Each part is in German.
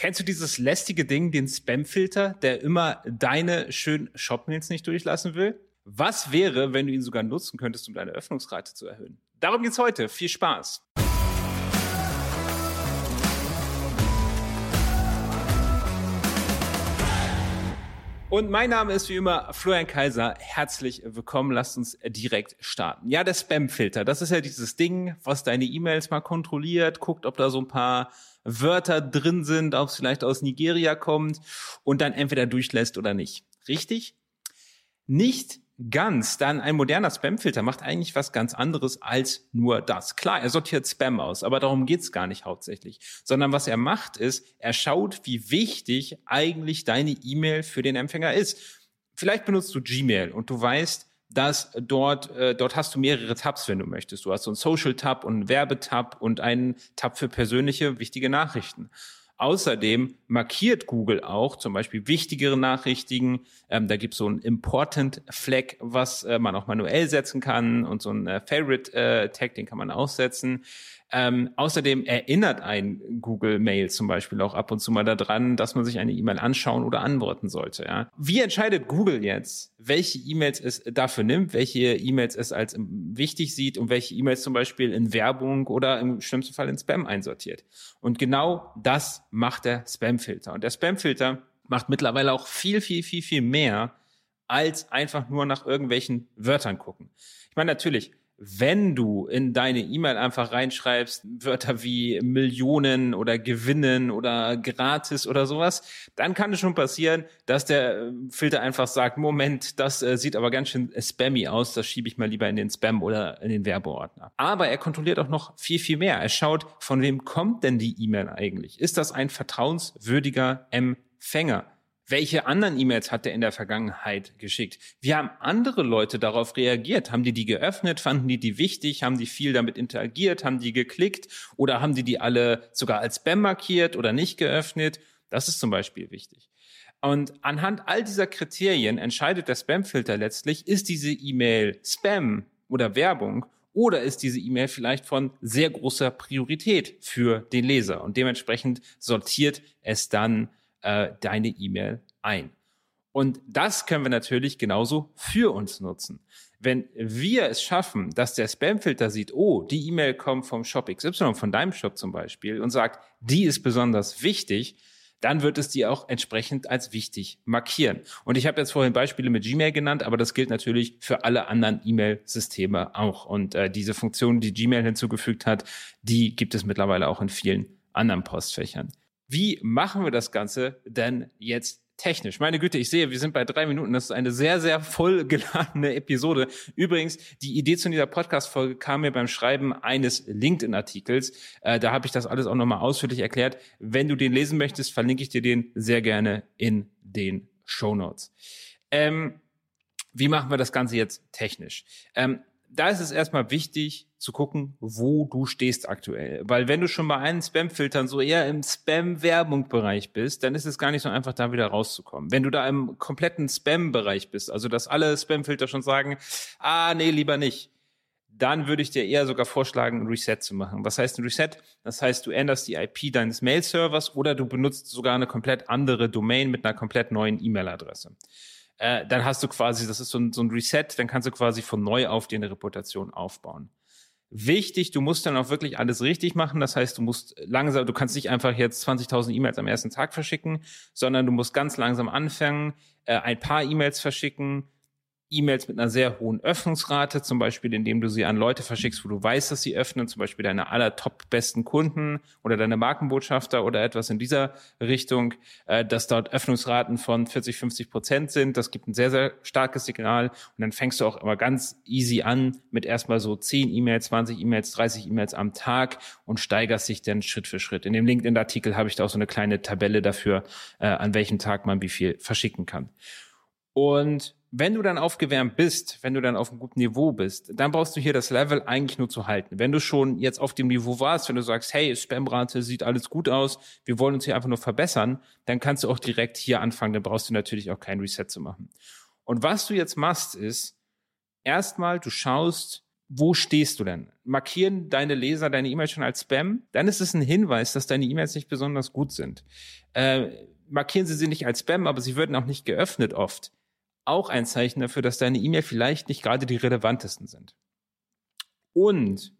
Kennst du dieses lästige Ding, den Spam-Filter, der immer deine schönen Shop-Mails nicht durchlassen will? Was wäre, wenn du ihn sogar nutzen könntest, um deine Öffnungsrate zu erhöhen? Darum geht's heute. Viel Spaß! Und mein Name ist wie immer Florian Kaiser. Herzlich willkommen. Lasst uns direkt starten. Ja, der Spam-Filter, das ist ja dieses Ding, was deine E-Mails mal kontrolliert, guckt, ob da so ein paar Wörter drin sind, ob es vielleicht aus Nigeria kommt und dann entweder durchlässt oder nicht. Richtig? Nicht ganz, dann ein moderner Spamfilter macht eigentlich was ganz anderes als nur das. Klar, er sortiert Spam aus, aber darum geht's gar nicht hauptsächlich, sondern was er macht ist, er schaut, wie wichtig eigentlich deine E-Mail für den Empfänger ist. Vielleicht benutzt du Gmail und du weißt, dass dort, äh, dort hast du mehrere Tabs, wenn du möchtest. Du hast so einen Social-Tab und einen Werbetab und einen Tab für persönliche, wichtige Nachrichten. Außerdem markiert Google auch zum Beispiel wichtigere Nachrichten. Ähm, da gibt es so ein Important Flag, was äh, man auch manuell setzen kann und so ein äh, Favorite äh, Tag, den kann man aussetzen. Ähm, außerdem erinnert ein Google Mail zum Beispiel auch ab und zu mal daran, dass man sich eine E-Mail anschauen oder antworten sollte. Ja? Wie entscheidet Google jetzt, welche E-Mails es dafür nimmt, welche E-Mails es als wichtig sieht und welche E-Mails zum Beispiel in Werbung oder im schlimmsten Fall in Spam einsortiert? Und genau das macht der Spam-Filter. Und der Spam-Filter macht mittlerweile auch viel, viel, viel, viel mehr als einfach nur nach irgendwelchen Wörtern gucken. Ich meine, natürlich, wenn du in deine E-Mail einfach reinschreibst, Wörter wie Millionen oder Gewinnen oder gratis oder sowas, dann kann es schon passieren, dass der äh, Filter einfach sagt, Moment, das äh, sieht aber ganz schön spammy aus, das schiebe ich mal lieber in den Spam oder in den Werbeordner. Aber er kontrolliert auch noch viel, viel mehr. Er schaut, von wem kommt denn die E-Mail eigentlich? Ist das ein vertrauenswürdiger Empfänger? Welche anderen E-Mails hat er in der Vergangenheit geschickt? Wie haben andere Leute darauf reagiert? Haben die die geöffnet? Fanden die die wichtig? Haben die viel damit interagiert? Haben die geklickt? Oder haben die die alle sogar als Spam markiert oder nicht geöffnet? Das ist zum Beispiel wichtig. Und anhand all dieser Kriterien entscheidet der Spamfilter letztlich, ist diese E-Mail Spam oder Werbung oder ist diese E-Mail vielleicht von sehr großer Priorität für den Leser? Und dementsprechend sortiert es dann äh, deine E-Mail ein. Und das können wir natürlich genauso für uns nutzen. Wenn wir es schaffen, dass der Spamfilter sieht, oh, die E-Mail kommt vom Shop XY, von deinem Shop zum Beispiel, und sagt, die ist besonders wichtig, dann wird es die auch entsprechend als wichtig markieren. Und ich habe jetzt vorhin Beispiele mit Gmail genannt, aber das gilt natürlich für alle anderen E-Mail-Systeme auch. Und äh, diese Funktion, die Gmail hinzugefügt hat, die gibt es mittlerweile auch in vielen anderen Postfächern. Wie machen wir das Ganze denn jetzt technisch. Meine Güte, ich sehe, wir sind bei drei Minuten. Das ist eine sehr, sehr voll geladene Episode. Übrigens, die Idee zu dieser Podcast-Folge kam mir beim Schreiben eines LinkedIn-Artikels. Äh, da habe ich das alles auch nochmal ausführlich erklärt. Wenn du den lesen möchtest, verlinke ich dir den sehr gerne in den Show Notes. Ähm, wie machen wir das Ganze jetzt technisch? Ähm, da ist es erstmal wichtig zu gucken, wo du stehst aktuell. Weil wenn du schon bei allen Spam-Filtern so eher im Spam-Werbung-Bereich bist, dann ist es gar nicht so einfach, da wieder rauszukommen. Wenn du da im kompletten Spam-Bereich bist, also dass alle Spam-Filter schon sagen, ah, nee, lieber nicht, dann würde ich dir eher sogar vorschlagen, ein Reset zu machen. Was heißt ein Reset? Das heißt, du änderst die IP deines Mail-Servers oder du benutzt sogar eine komplett andere Domain mit einer komplett neuen E-Mail-Adresse äh, dann hast du quasi, das ist so ein, so ein Reset, dann kannst du quasi von neu auf dir eine Reputation aufbauen. Wichtig, du musst dann auch wirklich alles richtig machen. Das heißt, du musst langsam, du kannst nicht einfach jetzt 20.000 E-Mails am ersten Tag verschicken, sondern du musst ganz langsam anfangen, äh, ein paar E-Mails verschicken, E-Mails mit einer sehr hohen Öffnungsrate, zum Beispiel indem du sie an Leute verschickst, wo du weißt, dass sie öffnen, zum Beispiel deine aller top besten Kunden oder deine Markenbotschafter oder etwas in dieser Richtung, äh, dass dort Öffnungsraten von 40, 50 Prozent sind. Das gibt ein sehr, sehr starkes Signal. Und dann fängst du auch immer ganz easy an mit erstmal so 10 E-Mails, 20 E-Mails, 30 E-Mails am Tag und steigerst sich dann Schritt für Schritt. In dem LinkedIn-Artikel habe ich da auch so eine kleine Tabelle dafür, äh, an welchem Tag man wie viel verschicken kann. Und wenn du dann aufgewärmt bist, wenn du dann auf einem guten Niveau bist, dann brauchst du hier das Level eigentlich nur zu halten. Wenn du schon jetzt auf dem Niveau warst, wenn du sagst, hey, Spamrate sieht alles gut aus, wir wollen uns hier einfach nur verbessern, dann kannst du auch direkt hier anfangen, dann brauchst du natürlich auch kein Reset zu machen. Und was du jetzt machst, ist, erstmal, du schaust, wo stehst du denn? Markieren deine Leser deine E-Mails schon als Spam? Dann ist es ein Hinweis, dass deine E-Mails nicht besonders gut sind. Äh, markieren sie sie nicht als Spam, aber sie würden auch nicht geöffnet oft. Auch ein Zeichen dafür, dass deine E-Mail vielleicht nicht gerade die relevantesten sind. Und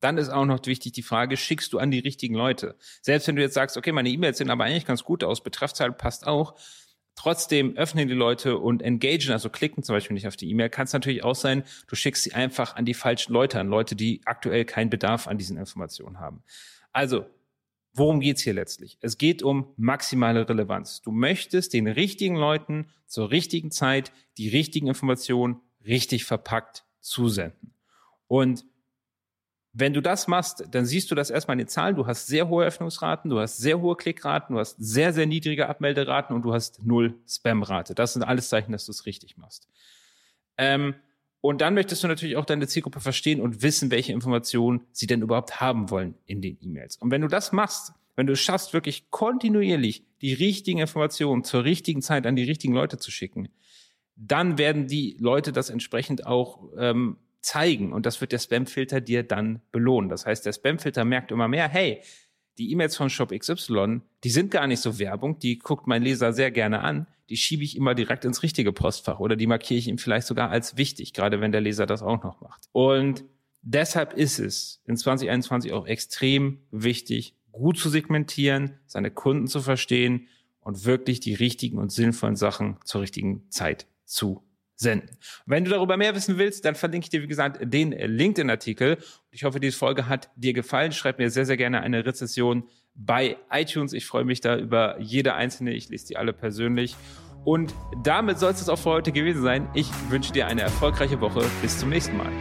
dann ist auch noch wichtig die Frage, schickst du an die richtigen Leute? Selbst wenn du jetzt sagst, okay, meine E-Mails sehen aber eigentlich ganz gut aus, Betreffzahl passt auch, Trotzdem öffnen die Leute und engagen, also klicken zum Beispiel nicht auf die E-Mail. Kann es natürlich auch sein, du schickst sie einfach an die falschen Leute, an Leute, die aktuell keinen Bedarf an diesen Informationen haben. Also, worum geht's hier letztlich? Es geht um maximale Relevanz. Du möchtest den richtigen Leuten zur richtigen Zeit die richtigen Informationen richtig verpackt zusenden. Und wenn du das machst, dann siehst du das erstmal in den Zahlen. Du hast sehr hohe Öffnungsraten, du hast sehr hohe Klickraten, du hast sehr, sehr niedrige Abmelderaten und du hast null Spamrate. Das sind alles Zeichen, dass du es richtig machst. Ähm, und dann möchtest du natürlich auch deine Zielgruppe verstehen und wissen, welche Informationen sie denn überhaupt haben wollen in den E-Mails. Und wenn du das machst, wenn du es schaffst, wirklich kontinuierlich die richtigen Informationen zur richtigen Zeit an die richtigen Leute zu schicken, dann werden die Leute das entsprechend auch ähm, zeigen und das wird der Spamfilter dir dann belohnen. Das heißt, der Spamfilter merkt immer mehr, hey, die E-Mails von Shop XY, die sind gar nicht so Werbung, die guckt mein Leser sehr gerne an, die schiebe ich immer direkt ins richtige Postfach oder die markiere ich ihm vielleicht sogar als wichtig, gerade wenn der Leser das auch noch macht. Und deshalb ist es in 2021 auch extrem wichtig, gut zu segmentieren, seine Kunden zu verstehen und wirklich die richtigen und sinnvollen Sachen zur richtigen Zeit zu senden. wenn du darüber mehr wissen willst, dann verlinke ich dir, wie gesagt, den LinkedIn-Artikel. Ich hoffe, diese Folge hat dir gefallen. Schreib mir sehr, sehr gerne eine Rezession bei iTunes. Ich freue mich da über jede einzelne. Ich lese die alle persönlich. Und damit soll es auch für heute gewesen sein. Ich wünsche dir eine erfolgreiche Woche. Bis zum nächsten Mal.